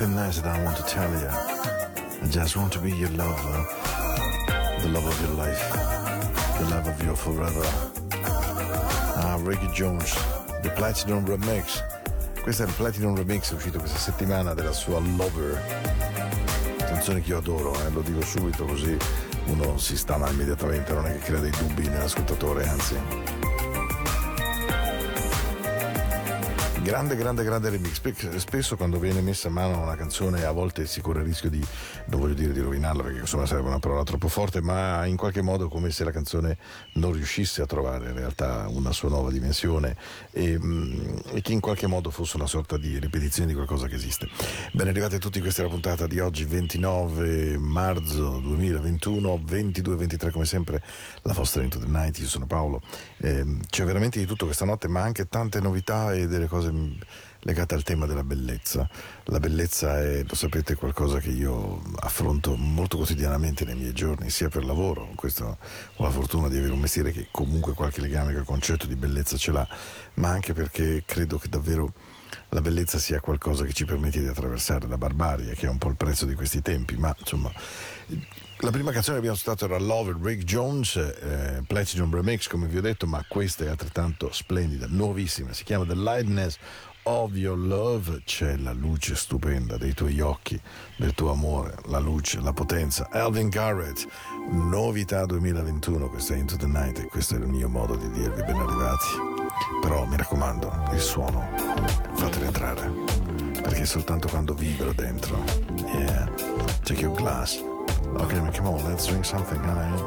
Something nice that I want to tell you. I just want to be your lover. The love of your life. The love of your forever. Ah, Ricky Jones, The Platinum Remix. Questo è il Platinum Remix uscito questa settimana della sua Lover. Canzone che io adoro, eh, lo dico subito così uno si stana immediatamente, non è che crea dei dubbi nell'ascoltatore, anzi. Grande, grande, grande remix. Spe- Spesso quando viene messa a mano una canzone a volte si corre il rischio di, voglio dire di rovinarla perché insomma sarebbe una parola troppo forte, ma in qualche modo come se la canzone non riuscisse a trovare in realtà una sua nuova dimensione e, mm, e che in qualche modo fosse una sorta di ripetizione di qualcosa che esiste. Bene, arrivati tutti, questa è la puntata di oggi, 29 marzo 2021, 22-23 come sempre, la vostra Into the Night, io sono Paolo. Ehm, c'è veramente di tutto questa notte, ma anche tante novità e delle cose mm, legata al tema della bellezza. La bellezza è, lo sapete, qualcosa che io affronto molto quotidianamente nei miei giorni, sia per lavoro, questo, ho la fortuna di avere un mestiere che comunque qualche legame col concetto di bellezza ce l'ha, ma anche perché credo che davvero la bellezza sia qualcosa che ci permette di attraversare la barbarie, che è un po' il prezzo di questi tempi, ma insomma... La prima canzone che abbiamo ascoltato era Love Rick Jones, eh, Platinum Remix come vi ho detto, ma questa è altrettanto splendida, nuovissima, si chiama The Lightness of Your Love, c'è la luce stupenda dei tuoi occhi, del tuo amore, la luce, la potenza. Alvin Garrett, novità 2021, questa è Into the Night e questo è il mio modo di dirvi ben arrivati. Però mi raccomando, il suono, fatelo entrare, perché soltanto quando vibro dentro, yeah, check your glass. Okay, come on, let's drink something, honey.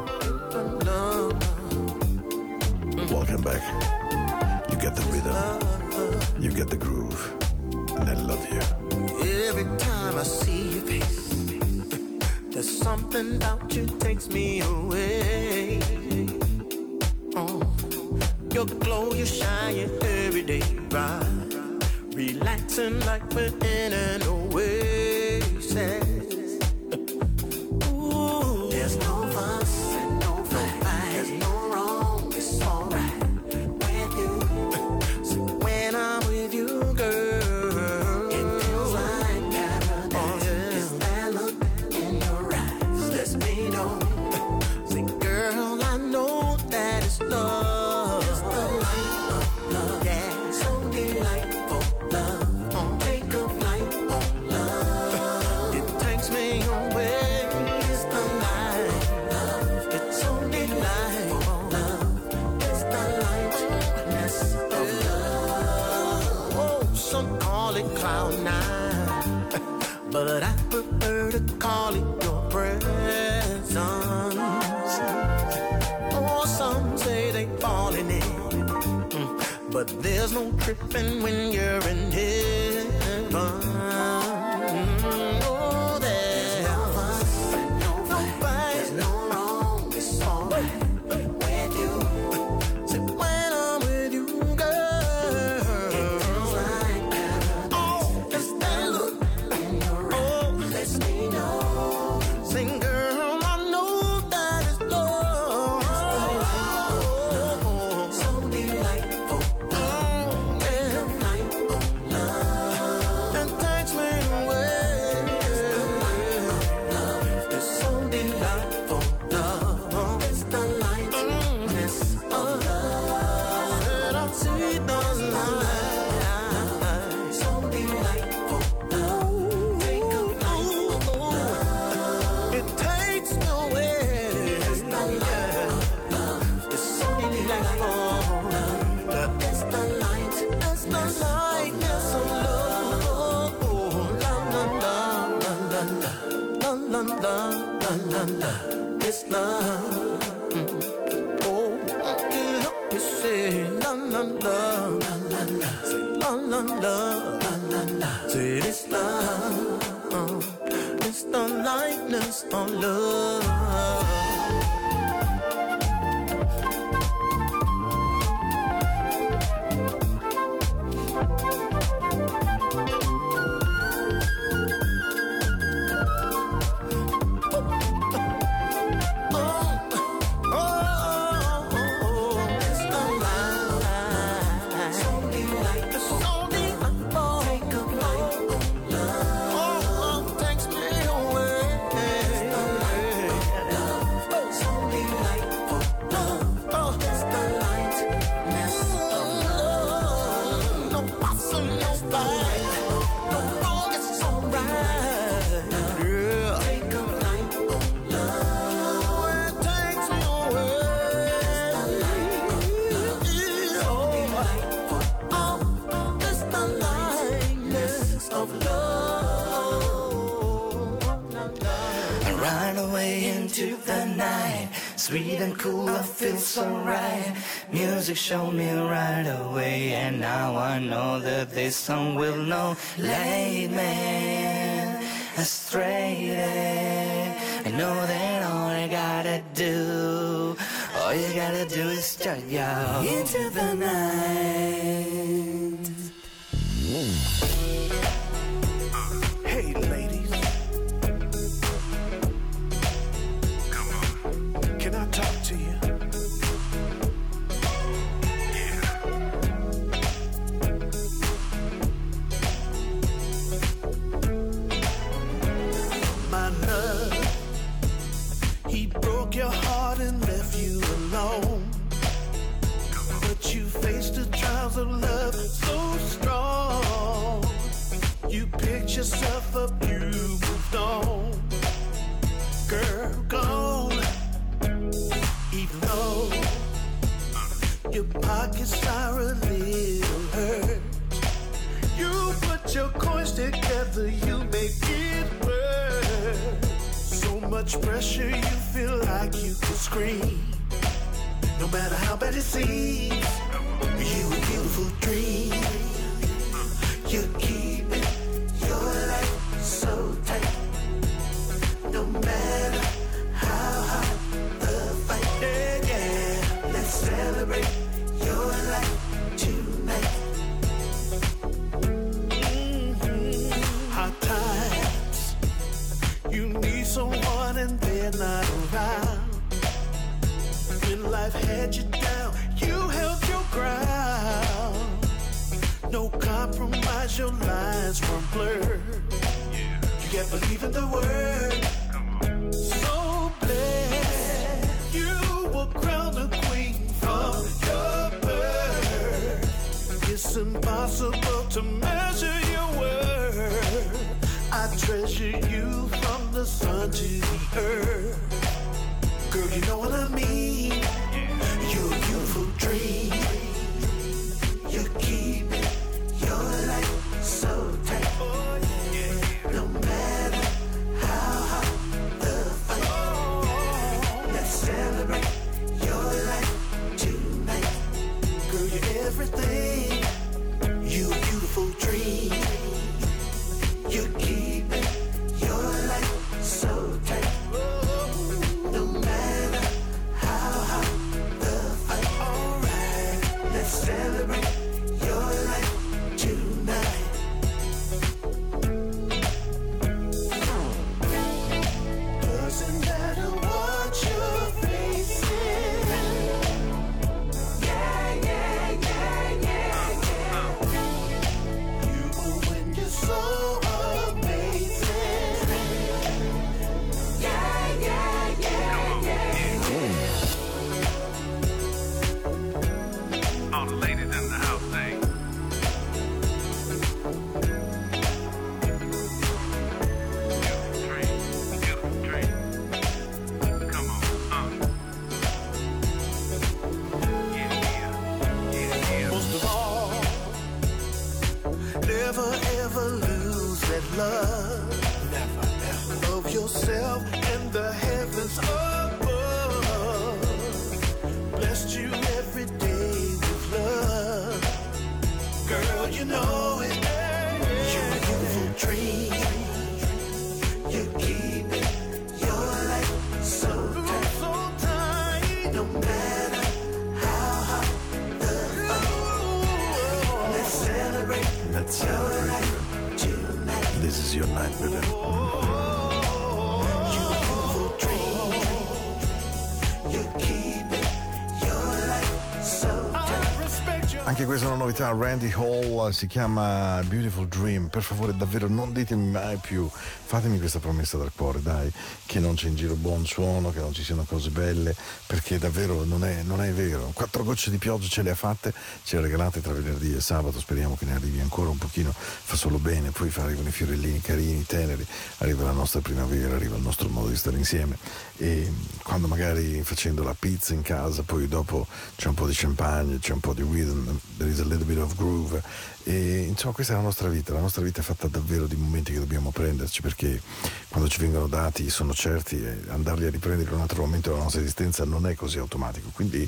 Welcome back. You get the rhythm, you get the groove, and I love you. Every time I see your face, there's something about you takes me away. Oh, your glow, you shine every day, right? Relaxing like we're in an oasis. darkness on love. Cool, I feel so right. Music showed me right away, and now I know that this song will know. Lead me astray. I know that all I gotta do, all you gotta do is start out into the night. Hey, ladies. Broke your heart and left you alone. But you faced the trials of love so strong. You picked yourself up, you moved on. Girl, gone. Even though your pockets are a little hurt. You put your coins together, you make it work. So much pressure, you feel like you could scream. No matter how bad it seems, your lines weren't blurred. You kept believing the word. So blessed, you were crowned a queen from your birth. It's impossible to measure your worth. I treasure you from the sun to the earth. Girl, you know what I mean. Novità, Randy Hall si chiama Beautiful Dream. Per favore, davvero non ditemi mai più, fatemi questa promessa dal cuore, dai, che non c'è in giro buon suono, che non ci siano cose belle, perché davvero non è, non è vero. Quattro gocce di pioggia ce le ha fatte, ce le ha regalate tra venerdì e sabato, speriamo che ne arrivi ancora un pochino, fa solo bene, poi arrivano i fiorellini carini, teneri, arriva la nostra primavera, arriva il nostro modo di stare insieme e quando magari facendo la pizza in casa, poi dopo c'è un po' di champagne, c'è un po' di rhythm, there is a little bit of groove e insomma questa è la nostra vita, la nostra vita è fatta davvero di momenti che dobbiamo prenderci perché quando ci vengono dati sono certi e andarli a riprendere in un altro momento della nostra esistenza non è così automatico, quindi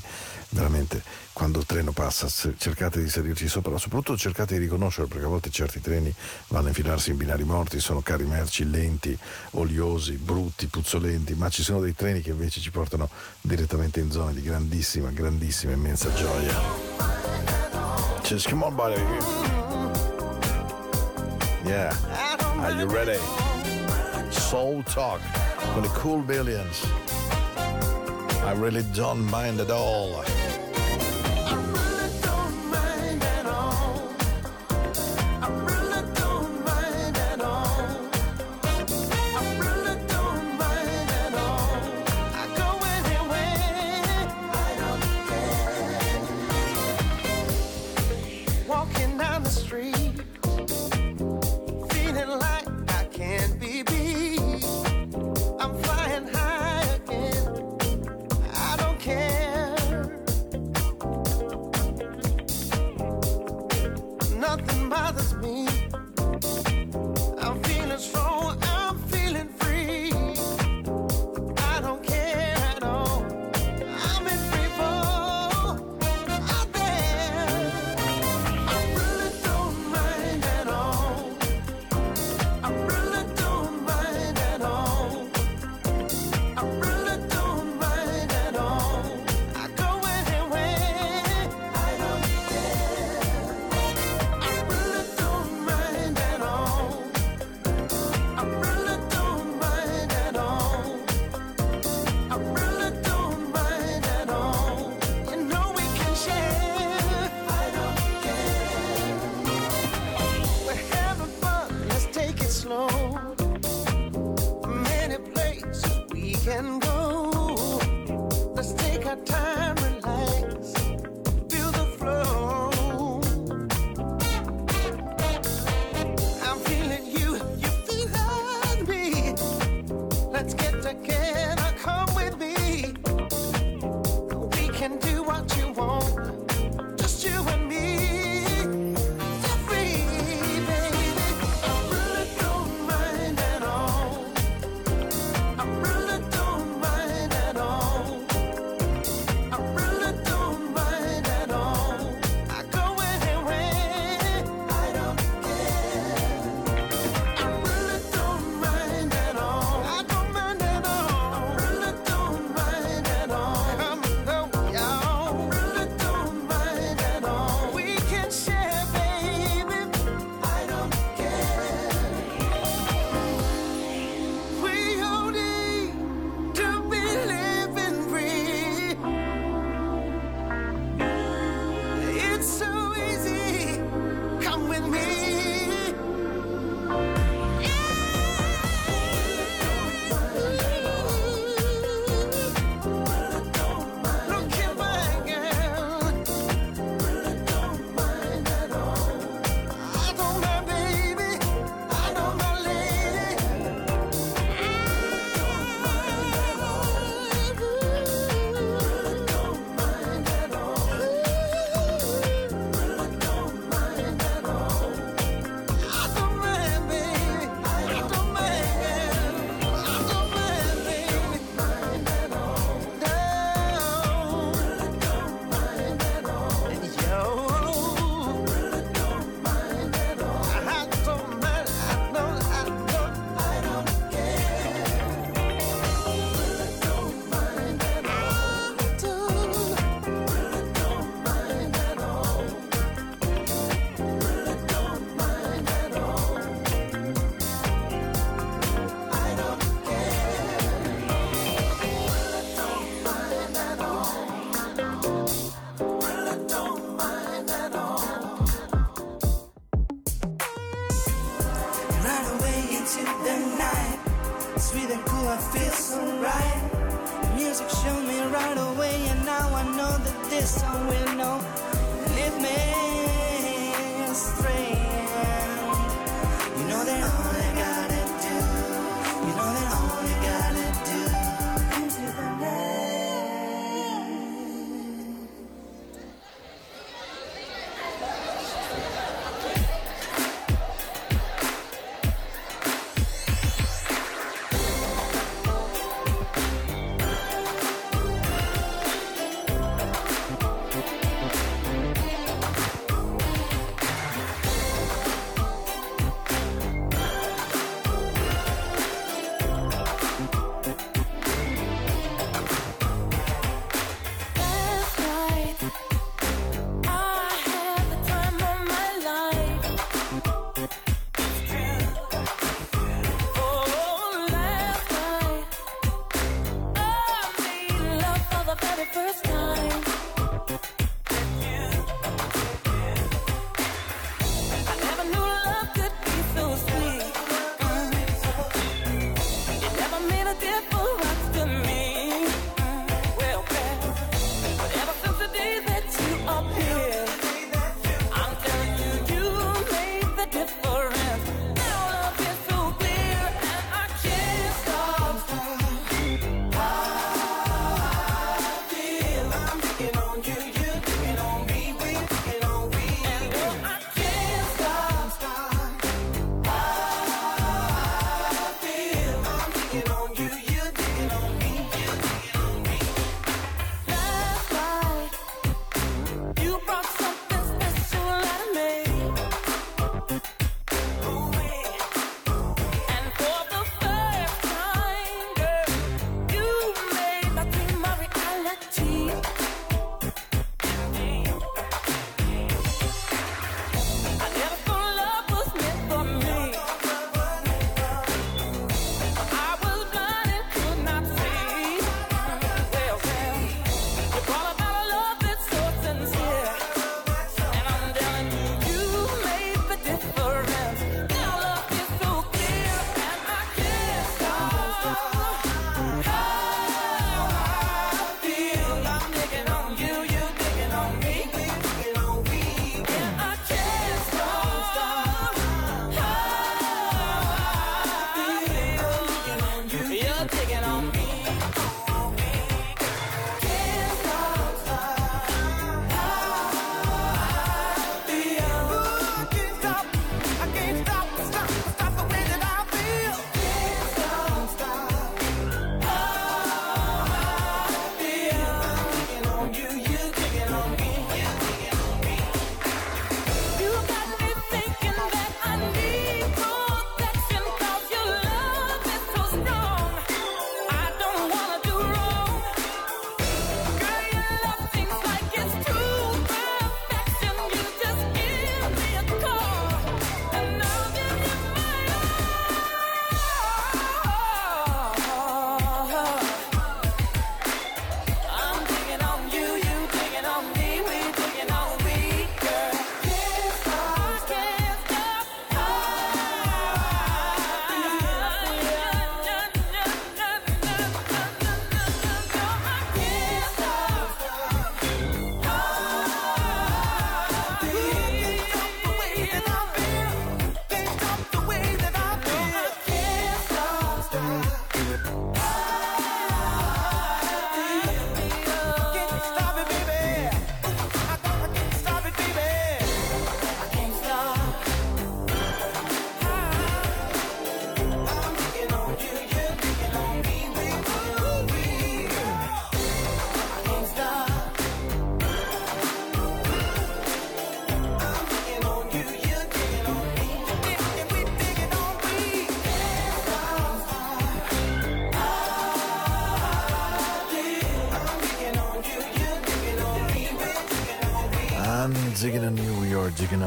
veramente quando il treno passa cercate di salirci sopra, ma soprattutto cercate di riconoscerlo perché a volte certi treni vanno a infilarsi in binari morti, sono carri merci lenti, oliosi, brutti, puzzolenti, ma ci sono dei treni che invece ci portano direttamente in zone di grandissima, grandissima, immensa gioia. Just come on, buddy. Yeah. Are you ready? Soul Talk with the Cool Billions. I really don't mind at all.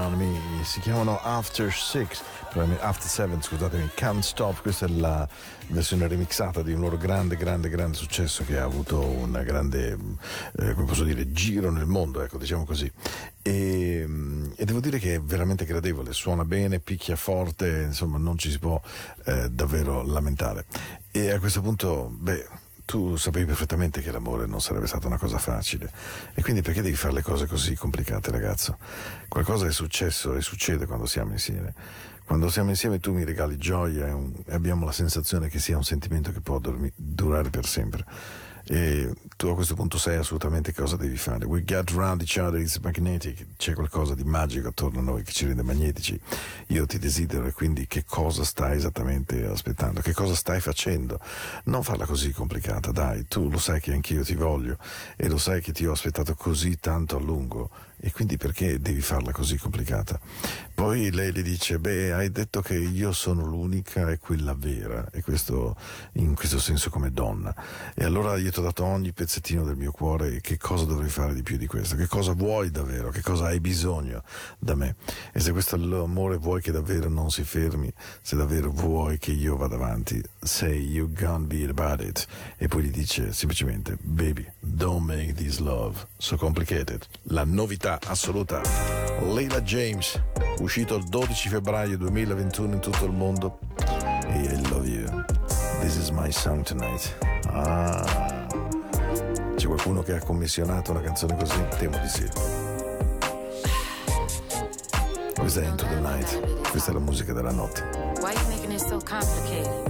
On me. Si chiamano After Six, After Seven, scusatemi, Can't Stop. Questa è la versione remixata di un loro grande, grande, grande successo che ha avuto un grande, eh, come posso dire, giro nel mondo, ecco, diciamo così. E, e, devo dire che è veramente gradevole, suona bene, picchia forte, insomma, non ci si può eh, davvero lamentare. E a questo punto, beh tu sapevi perfettamente che l'amore non sarebbe stata una cosa facile e quindi perché devi fare le cose così complicate ragazzo? Qualcosa è successo e succede quando siamo insieme. Quando siamo insieme tu mi regali gioia e, un, e abbiamo la sensazione che sia un sentimento che può dormi, durare per sempre e tu a questo punto sai assolutamente cosa devi fare. We get around each other, it's magnetic, c'è qualcosa di magico attorno a noi che ci rende magnetici. Io ti desidero e quindi che cosa stai esattamente aspettando? Che cosa stai facendo? Non farla così complicata, dai, tu lo sai che anch'io ti voglio e lo sai che ti ho aspettato così tanto a lungo e quindi perché devi farla così complicata? Poi lei le dice, beh, hai detto che io sono l'unica e quella vera, e questo in questo senso come donna. E allora io ti ho dato ogni pezzettino del mio cuore che cosa dovrei fare di più di questo? Che cosa vuoi davvero? Che cosa hai bisogno da me? E se questo è l'amore vuoi che davvero non si fermi, se davvero vuoi che io vada avanti, say you gonna be about it. E poi gli dice semplicemente, baby, don't make this love so complicated. La novità assoluta. Leila James, uscito il 12 febbraio 2021 in tutto il mondo. E I love you. This is my song tonight. Ah. C'è qualcuno che ha commissionato una canzone così? Temo di sì. Questa è Into the Night. Questa è la musica della notte. Why you making it so complicated?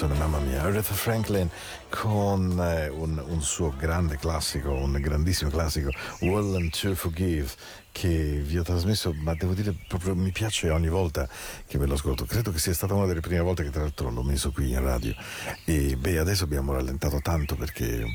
Canzone, mamma mia. Aretha Franklin con eh, un, un suo grande classico, un grandissimo classico, Willing to Forgive, che vi ho trasmesso, ma devo dire proprio mi piace ogni volta che ve lo ascolto. Credo che sia stata una delle prime volte che tra l'altro l'ho messo qui in radio. E beh, adesso abbiamo rallentato tanto perché,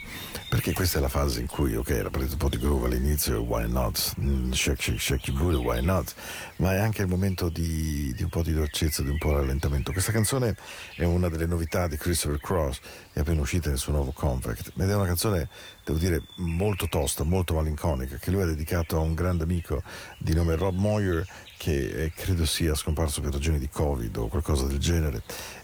perché questa è la fase in cui, ok, era preso un po' di groove all'inizio, why not? Mm, shake, shake, shake your booty, why not? Ma è anche il momento di, di un po' di dolcezza, di un po' di rallentamento. Questa canzone è una delle novità di Christopher Cross, è appena uscita nel suo nuovo compact, ed è una canzone, devo dire, molto tosta, molto malinconica, che lui ha dedicato a un grande amico di nome Rob Moyer, che eh, credo sia scomparso per ragioni di Covid o qualcosa del genere.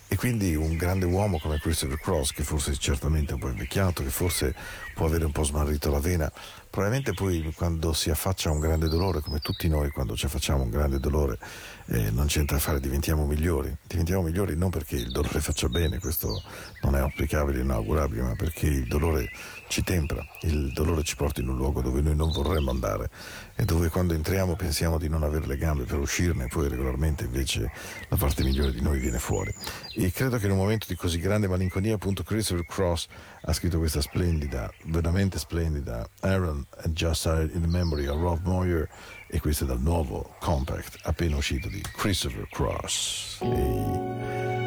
E quindi un grande uomo come Christopher Cross, che forse certamente è un po' invecchiato, che forse può avere un po' smarrito la vena, probabilmente poi quando si affaccia a un grande dolore, come tutti noi quando ci affacciamo a un grande dolore, eh, non c'entra a fare, diventiamo migliori. Diventiamo migliori non perché il dolore faccia bene, questo non è applicabile, inaugurabile, ma perché il dolore ci tempra, il dolore ci porta in un luogo dove noi non vorremmo andare e dove quando entriamo pensiamo di non avere le gambe per uscirne, e poi regolarmente invece la parte migliore di noi viene fuori. E credo che in un momento di così grande malinconia, appunto, Christopher Cross ha scritto questa splendida, veramente splendida, Aaron Just in Memory of Rob Moyer e questo è dal nuovo compact appena uscito di Christopher Cross. E...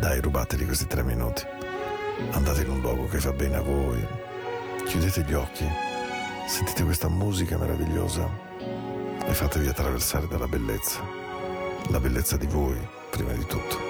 Dai, rubateli questi tre minuti andate in un luogo che fa bene a voi, chiudete gli occhi, sentite questa musica meravigliosa e fatevi attraversare dalla bellezza, la bellezza di voi prima di tutto.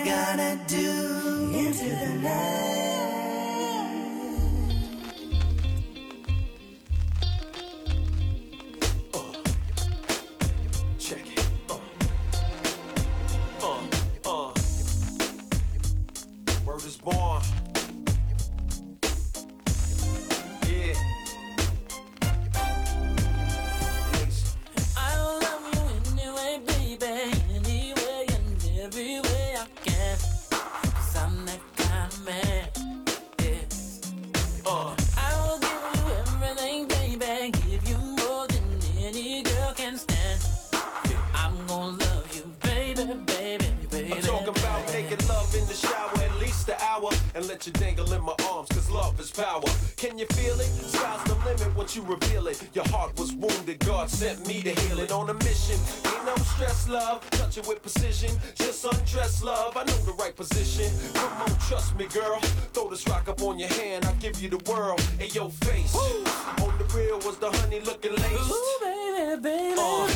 you feel it? Sky's the limit once you reveal it. Your heart was wounded, God sent me to heal it on a mission. Ain't no stress, love. Touch it with precision. Just undress, love. I know the right position. Come on, trust me, girl. Throw this rock up on your hand, I'll give you the world in your face. On the real was the honey looking lace. Ooh, baby, baby. Uh.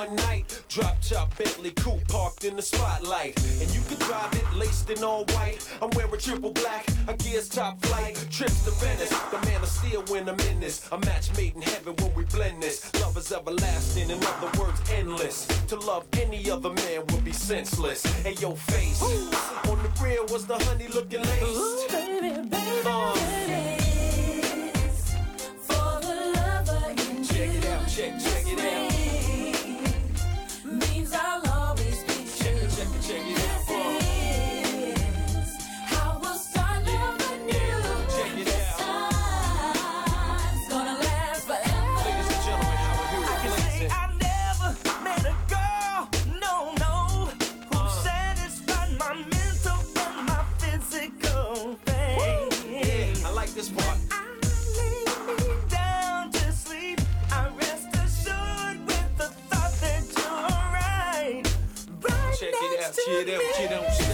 One night. Drop top Bentley coupe parked in the spotlight. And you can drive it laced in all white. I'm wearing triple black, a gear's top flight. Trips to Venice, the man of steel when I'm in this. A match made in heaven when we blend this. Love is everlasting, in other words, endless. To love any other man would be senseless. Hey, your face on the real was the honey looking Ooh, lace. baby, baby, Uh. baby. For the lover in Check it out, check, check it out. I love. tirão, tirão, tirão.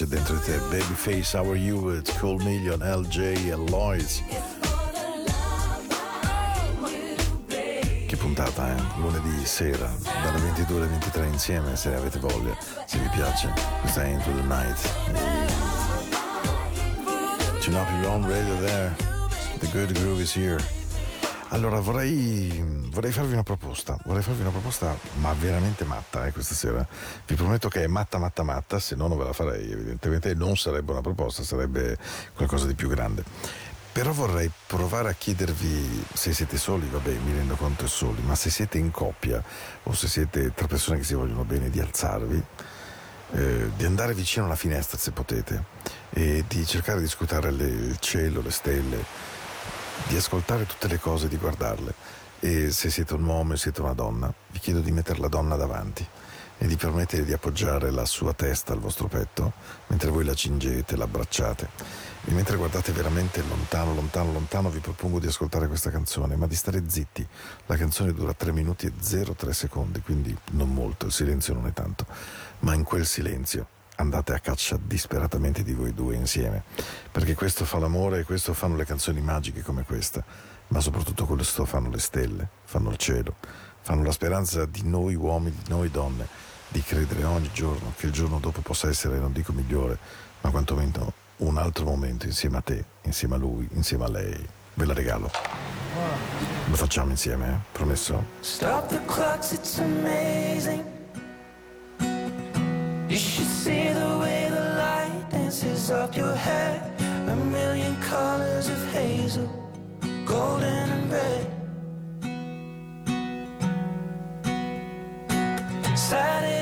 C'è dentro te. Babyface, How Are You? It's Cool Million, LJ e Lloyds. Che puntata, eh? Lunedì sera, dalle 22 alle 23 insieme, se avete voglia, se vi piace. Questa è Into the Night. Tune up your own radio there. The good groove is here. Allora vorrei, vorrei farvi una proposta, vorrei farvi una proposta ma veramente matta eh, questa sera. Vi prometto che è matta matta matta, se no non ve la farei, evidentemente non sarebbe una proposta, sarebbe qualcosa di più grande. Però vorrei provare a chiedervi se siete soli, vabbè mi rendo conto è soli, ma se siete in coppia o se siete tre persone che si vogliono bene di alzarvi, eh, di andare vicino alla finestra se potete e di cercare di scrutare le- il cielo, le stelle, di ascoltare tutte le cose, di guardarle. E se siete un uomo e siete una donna, vi chiedo di mettere la donna davanti e di permettere di appoggiare la sua testa al vostro petto mentre voi la cingete, l'abbracciate. E mentre guardate veramente lontano, lontano, lontano, vi propongo di ascoltare questa canzone, ma di stare zitti. La canzone dura 3 minuti e 03 secondi, quindi non molto, il silenzio non è tanto. Ma in quel silenzio andate a caccia disperatamente di voi due insieme, perché questo fa l'amore e questo fanno le canzoni magiche come questa, ma soprattutto questo fanno le stelle, fanno il cielo, fanno la speranza di noi uomini, di noi donne, di credere ogni giorno che il giorno dopo possa essere, non dico migliore, ma quantomeno un altro momento insieme a te, insieme a lui, insieme a lei. Ve la regalo. Lo facciamo insieme, eh? Promesso? Stop the clocks, it's amazing. You should see up your hair. A million colors of hazel, golden and red. Saturday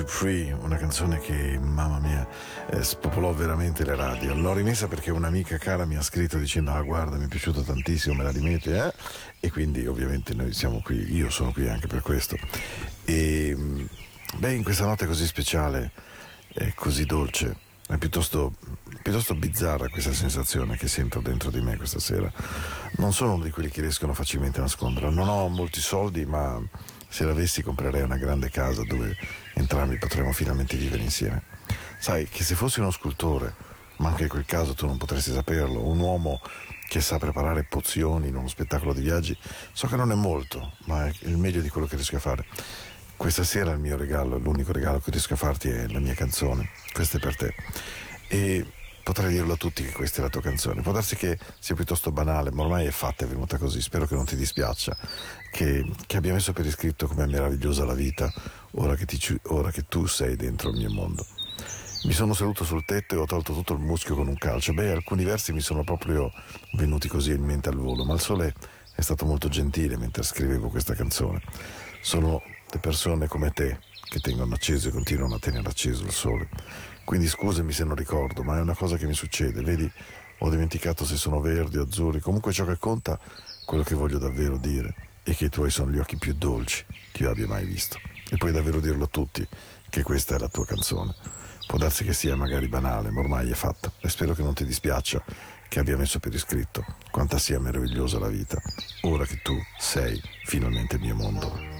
Dupree, una canzone che, mamma mia, eh, spopolò veramente le radio. L'ho rimessa perché un'amica cara mi ha scritto dicendo, ah guarda, mi è piaciuto tantissimo, me la rimetti, eh? E quindi ovviamente noi siamo qui, io sono qui anche per questo. E, mh, beh, in questa notte così speciale, e così dolce, è piuttosto, piuttosto bizzarra questa sensazione che sento dentro di me questa sera. Non sono uno di quelli che riescono facilmente a nascondere, non ho molti soldi, ma se l'avessi comprerei una grande casa dove entrambi potremmo finalmente vivere insieme. Sai che se fossi uno scultore, ma anche in quel caso tu non potresti saperlo, un uomo che sa preparare pozioni in uno spettacolo di viaggi, so che non è molto, ma è il meglio di quello che riesco a fare. Questa sera il mio regalo, l'unico regalo che riesco a farti è la mia canzone, questa è per te. E potrei dirlo a tutti che questa è la tua canzone. Può darsi che sia piuttosto banale, ma ormai è fatta, è venuta così. Spero che non ti dispiaccia, che, che abbia messo per iscritto com'è meravigliosa la vita ora che, ti ora che tu sei dentro il mio mondo. Mi sono seduto sul tetto e ho tolto tutto il muschio con un calcio. Beh, alcuni versi mi sono proprio venuti così in mente al volo, ma il sole è stato molto gentile mentre scrivevo questa canzone. Sono le persone come te che tengono acceso e continuano a tenere acceso il sole. Quindi scusami se non ricordo, ma è una cosa che mi succede. Vedi, ho dimenticato se sono verdi o azzurri. Comunque ciò che conta, quello che voglio davvero dire, è che i tuoi sono gli occhi più dolci che io abbia mai visto. E puoi davvero dirlo a tutti che questa è la tua canzone. Può darsi che sia magari banale, ma ormai è fatta. E spero che non ti dispiaccia che abbia messo per iscritto quanta sia meravigliosa la vita, ora che tu sei finalmente il mio mondo.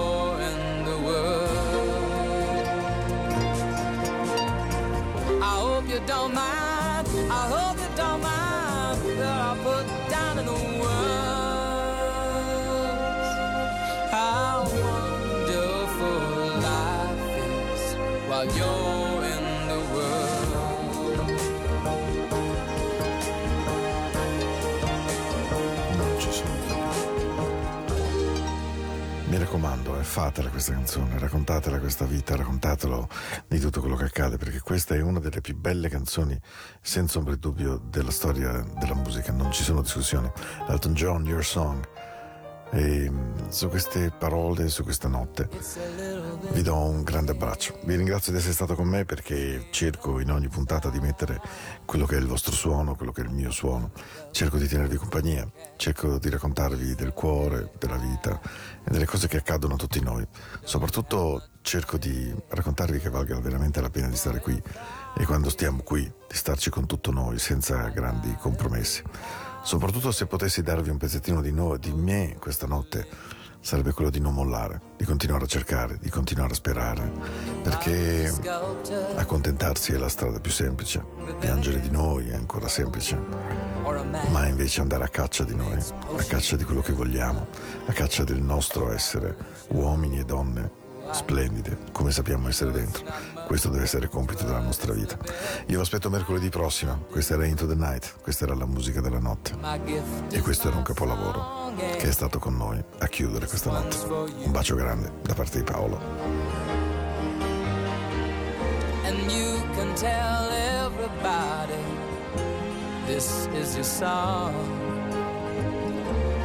don't mind. Fatela questa canzone, raccontatela questa vita, raccontatelo di tutto quello che accade, perché questa è una delle più belle canzoni, senza ombra di dubbio, della storia della musica, non ci sono discussioni. Elton John, Your Song. E mm, su queste parole, su questa notte, vi do un grande abbraccio. Vi ringrazio di essere stato con me perché cerco in ogni puntata di mettere quello che è il vostro suono, quello che è il mio suono. Cerco di tenervi compagnia, cerco di raccontarvi del cuore, della vita e delle cose che accadono a tutti noi. Soprattutto cerco di raccontarvi che valga veramente la pena di stare qui e quando stiamo qui, di starci con tutto noi, senza grandi compromessi. Soprattutto se potessi darvi un pezzettino di, no, di me questa notte, sarebbe quello di non mollare, di continuare a cercare, di continuare a sperare, perché accontentarsi è la strada più semplice, piangere di noi è ancora semplice, ma invece andare a caccia di noi, a caccia di quello che vogliamo, a caccia del nostro essere uomini e donne splendide, come sappiamo essere dentro. Questo deve essere compito della nostra vita. Io vi aspetto mercoledì prossimo. Questa era Into the Night, questa era la musica della notte. E questo era un capolavoro che è stato con noi a chiudere questa notte. Un bacio grande da parte di Paolo. this is your song.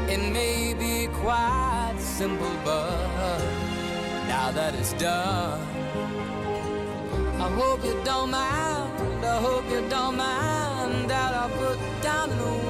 It may be quite simple, but now that it's done, I hope you don't mind. I hope you don't mind that I put down the